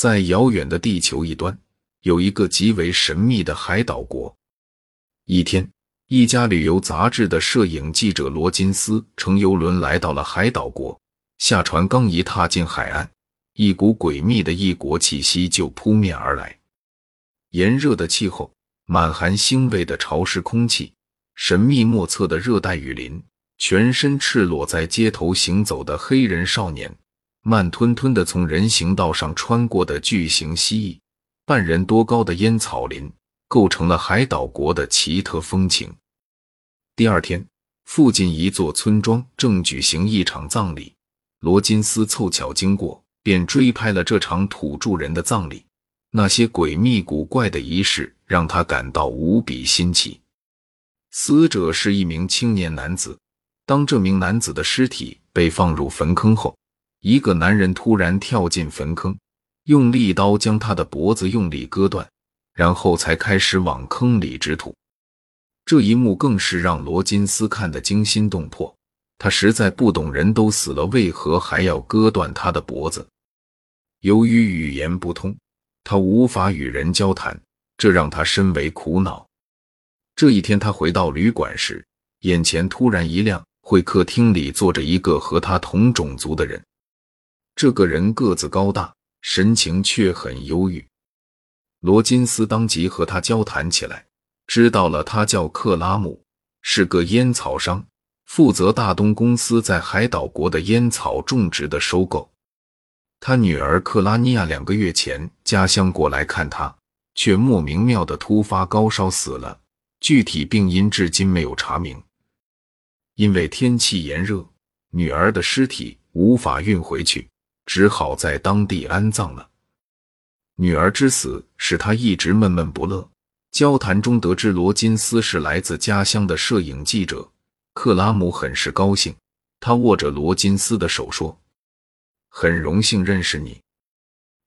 在遥远的地球一端，有一个极为神秘的海岛国。一天，一家旅游杂志的摄影记者罗金斯乘游轮来到了海岛国。下船刚一踏进海岸，一股诡秘的异国气息就扑面而来。炎热的气候，满含腥味的潮湿空气，神秘莫测的热带雨林，全身赤裸在街头行走的黑人少年。慢吞吞的从人行道上穿过的巨型蜥蜴，半人多高的烟草林，构成了海岛国的奇特风情。第二天，附近一座村庄正举行一场葬礼，罗金斯凑巧经过，便追拍了这场土著人的葬礼。那些诡秘古怪的仪式让他感到无比新奇。死者是一名青年男子，当这名男子的尸体被放入坟坑后。一个男人突然跳进坟坑，用利刀将他的脖子用力割断，然后才开始往坑里掷土。这一幕更是让罗金斯看得惊心动魄。他实在不懂，人都死了，为何还要割断他的脖子？由于语言不通，他无法与人交谈，这让他深为苦恼。这一天，他回到旅馆时，眼前突然一亮，会客厅里坐着一个和他同种族的人。这个人个子高大，神情却很忧郁。罗金斯当即和他交谈起来，知道了他叫克拉姆，是个烟草商，负责大东公司在海岛国的烟草种植的收购。他女儿克拉尼亚两个月前家乡过来看他，却莫名妙的突发高烧死了，具体病因至今没有查明。因为天气炎热，女儿的尸体无法运回去。只好在当地安葬了。女儿之死使他一直闷闷不乐。交谈中得知罗金斯是来自家乡的摄影记者，克拉姆很是高兴。他握着罗金斯的手说：“很荣幸认识你，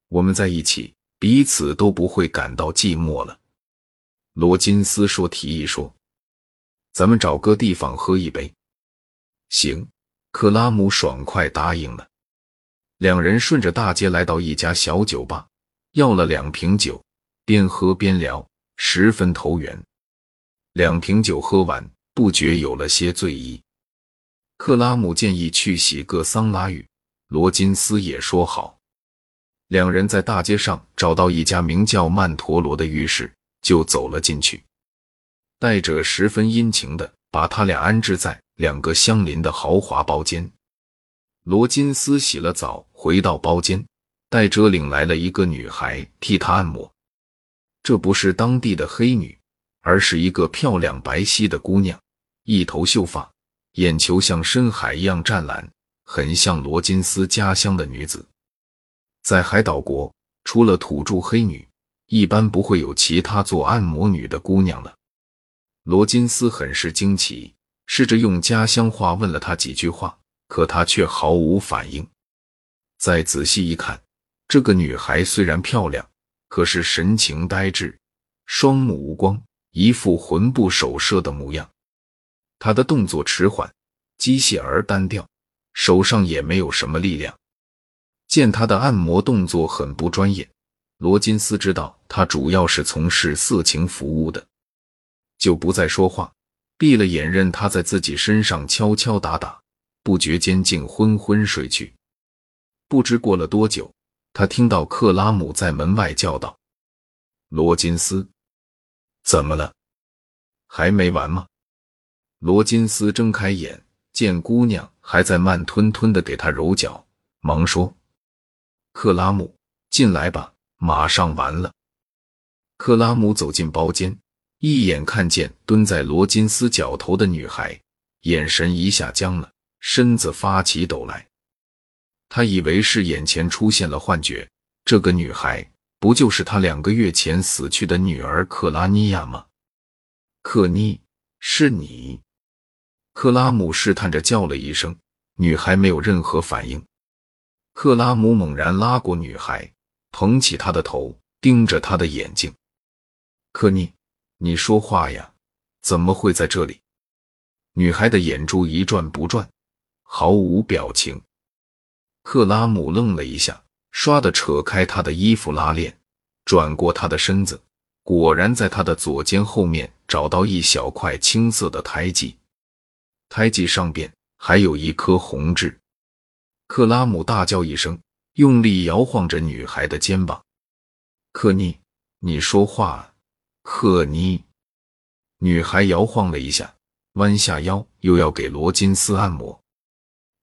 我们在一起，彼此都不会感到寂寞了。”罗金斯说：“提议说，咱们找个地方喝一杯。”行，克拉姆爽快答应了。两人顺着大街来到一家小酒吧，要了两瓶酒，边喝边聊，十分投缘。两瓶酒喝完，不觉有了些醉意。克拉姆建议去洗个桑拿浴，罗金斯也说好。两人在大街上找到一家名叫曼陀罗的浴室，就走了进去，带着十分殷勤的把他俩安置在两个相邻的豪华包间。罗金斯洗了澡，回到包间，戴哲领来了一个女孩替他按摩。这不是当地的黑女，而是一个漂亮白皙的姑娘，一头秀发，眼球像深海一样湛蓝，很像罗金斯家乡的女子。在海岛国，除了土著黑女，一般不会有其他做按摩女的姑娘了。罗金斯很是惊奇，试着用家乡话问了她几句话。可她却毫无反应。再仔细一看，这个女孩虽然漂亮，可是神情呆滞，双目无光，一副魂不守舍的模样。她的动作迟缓、机械而单调，手上也没有什么力量。见她的按摩动作很不专业，罗金斯知道她主要是从事色情服务的，就不再说话，闭了眼，任她在自己身上敲敲打打。不觉间竟昏昏睡去。不知过了多久，他听到克拉姆在门外叫道：“罗金斯，怎么了？还没完吗？”罗金斯睁开眼，见姑娘还在慢吞吞的给他揉脚，忙说：“克拉姆，进来吧，马上完了。”克拉姆走进包间，一眼看见蹲在罗金斯脚头的女孩，眼神一下僵了。身子发起抖来，他以为是眼前出现了幻觉。这个女孩不就是他两个月前死去的女儿克拉尼亚吗？克尼，是你！克拉姆试探着叫了一声，女孩没有任何反应。克拉姆猛然拉过女孩，捧起她的头，盯着她的眼睛。克尼，你说话呀？怎么会在这里？女孩的眼珠一转不转。毫无表情，克拉姆愣了一下，唰的扯开他的衣服拉链，转过他的身子，果然在他的左肩后面找到一小块青色的胎记，胎记上边还有一颗红痣。克拉姆大叫一声，用力摇晃着女孩的肩膀：“克妮，你说话，克妮。”女孩摇晃了一下，弯下腰，又要给罗金斯按摩。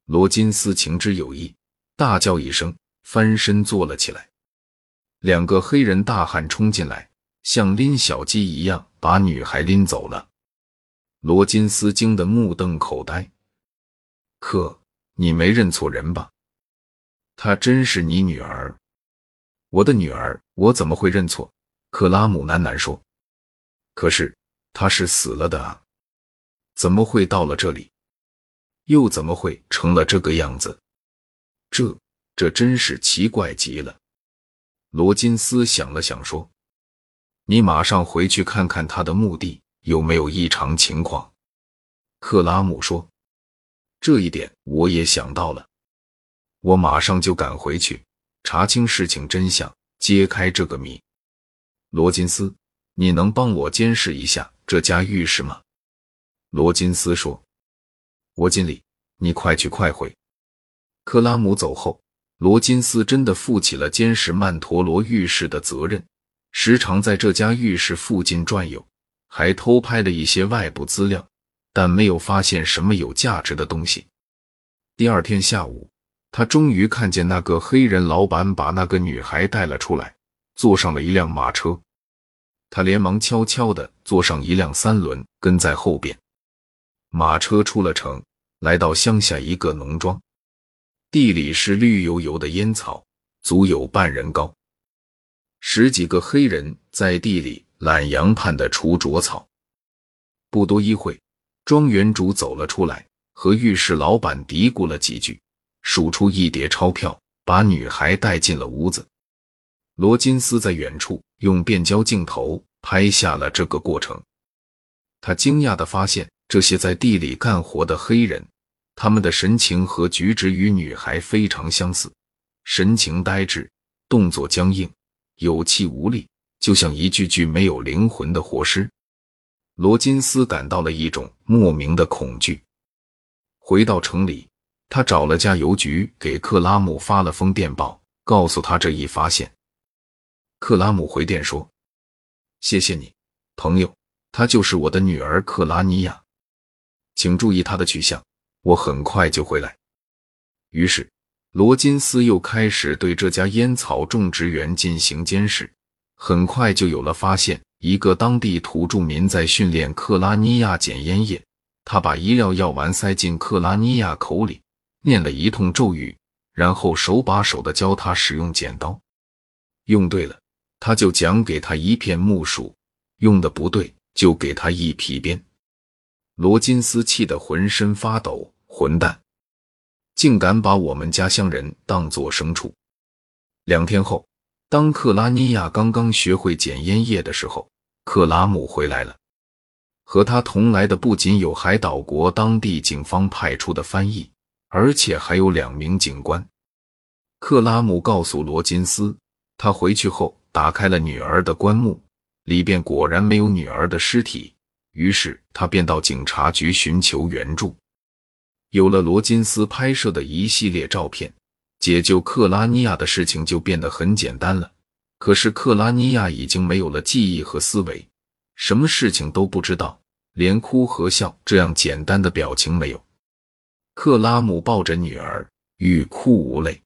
罗金斯情之有意，大叫一声，翻身坐了起来。两个黑人大汉冲进来，像拎小鸡一样把女孩拎走了。罗金斯惊得目瞪口呆：“可，你没认错人吧？她真是你女儿？我的女儿，我怎么会认错？”克拉姆喃喃说：“可是。”她是死了的啊，怎么会到了这里？又怎么会成了这个样子？这这真是奇怪极了。罗金斯想了想说：“你马上回去看看他的墓地有没有异常情况。”克拉姆说：“这一点我也想到了，我马上就赶回去查清事情真相，揭开这个谜。”罗金斯，你能帮我监视一下？这家浴室吗？罗金斯说：“我尽力，你快去快回。”克拉姆走后，罗金斯真的负起了监视曼陀罗浴室的责任，时常在这家浴室附近转悠，还偷拍了一些外部资料，但没有发现什么有价值的东西。第二天下午，他终于看见那个黑人老板把那个女孩带了出来，坐上了一辆马车。他连忙悄悄地坐上一辆三轮，跟在后边。马车出了城，来到乡下一个农庄，地里是绿油油的烟草，足有半人高。十几个黑人在地里懒洋盼的除着草。不多一会，庄园主走了出来，和浴室老板嘀咕了几句，数出一叠钞票，把女孩带进了屋子。罗金斯在远处用变焦镜头拍下了这个过程。他惊讶地发现，这些在地里干活的黑人，他们的神情和举止与女孩非常相似，神情呆滞，动作僵硬，有气无力，就像一具具没有灵魂的活尸。罗金斯感到了一种莫名的恐惧。回到城里，他找了家邮局，给克拉姆发了封电报，告诉他这一发现。克拉姆回电说：“谢谢你，朋友，她就是我的女儿克拉尼亚，请注意她的去向，我很快就回来。”于是，罗金斯又开始对这家烟草种植园进行监视，很快就有了发现：一个当地土著民在训练克拉尼亚捡烟叶，他把一料药丸塞进克拉尼亚口里，念了一通咒语，然后手把手的教他使用剪刀，用对了。他就讲给他一片木薯，用的不对就给他一皮鞭。罗金斯气得浑身发抖，混蛋，竟敢把我们家乡人当作牲畜！两天后，当克拉尼亚刚刚学会捡烟叶的时候，克拉姆回来了。和他同来的不仅有海岛国当地警方派出的翻译，而且还有两名警官。克拉姆告诉罗金斯，他回去后。打开了女儿的棺木，里边果然没有女儿的尸体。于是他便到警察局寻求援助。有了罗金斯拍摄的一系列照片，解救克拉尼亚的事情就变得很简单了。可是克拉尼亚已经没有了记忆和思维，什么事情都不知道，连哭和笑这样简单的表情没有。克拉姆抱着女儿，欲哭无泪。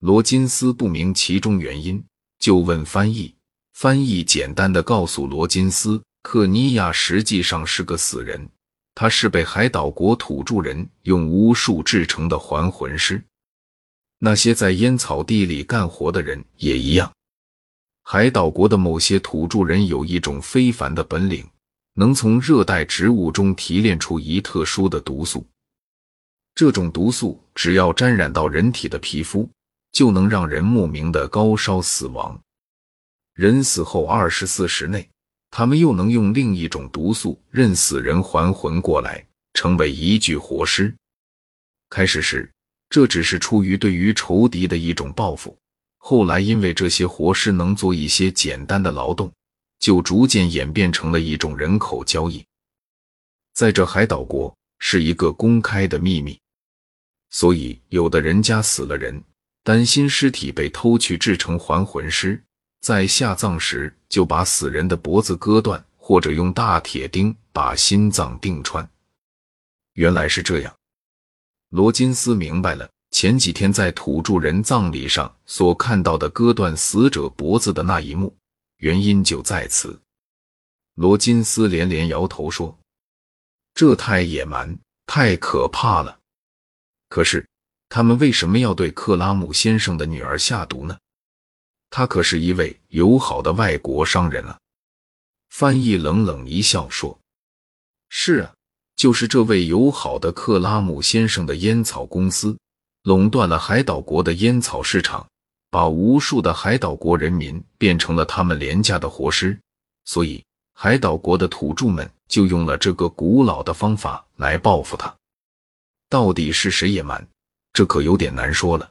罗金斯不明其中原因。就问翻译，翻译简单的告诉罗金斯，克尼亚实际上是个死人，他是被海岛国土著人用巫术制成的还魂师。那些在烟草地里干活的人也一样。海岛国的某些土著人有一种非凡的本领，能从热带植物中提炼出一特殊的毒素，这种毒素只要沾染到人体的皮肤。就能让人莫名的高烧死亡。人死后二十四时内，他们又能用另一种毒素任死人还魂过来，成为一具活尸。开始时，这只是出于对于仇敌的一种报复，后来因为这些活尸能做一些简单的劳动，就逐渐演变成了一种人口交易。在这海岛国是一个公开的秘密，所以有的人家死了人，担心尸体被偷去制成还魂尸，在下葬时就把死人的脖子割断，或者用大铁钉把心脏钉穿。原来是这样。罗金斯明白了，前几天在土著人葬礼上所看到的割断死者脖子的那一幕，原因就在此。罗金斯连连摇头说：“这太野蛮，太可怕了。”可是，他们为什么要对克拉姆先生的女儿下毒呢？他可是一位友好的外国商人啊！翻译冷冷一笑说：“是啊。”就是这位友好的克拉姆先生的烟草公司垄断了海岛国的烟草市场，把无数的海岛国人民变成了他们廉价的活尸，所以海岛国的土著们就用了这个古老的方法来报复他。到底是谁野蛮？这可有点难说了。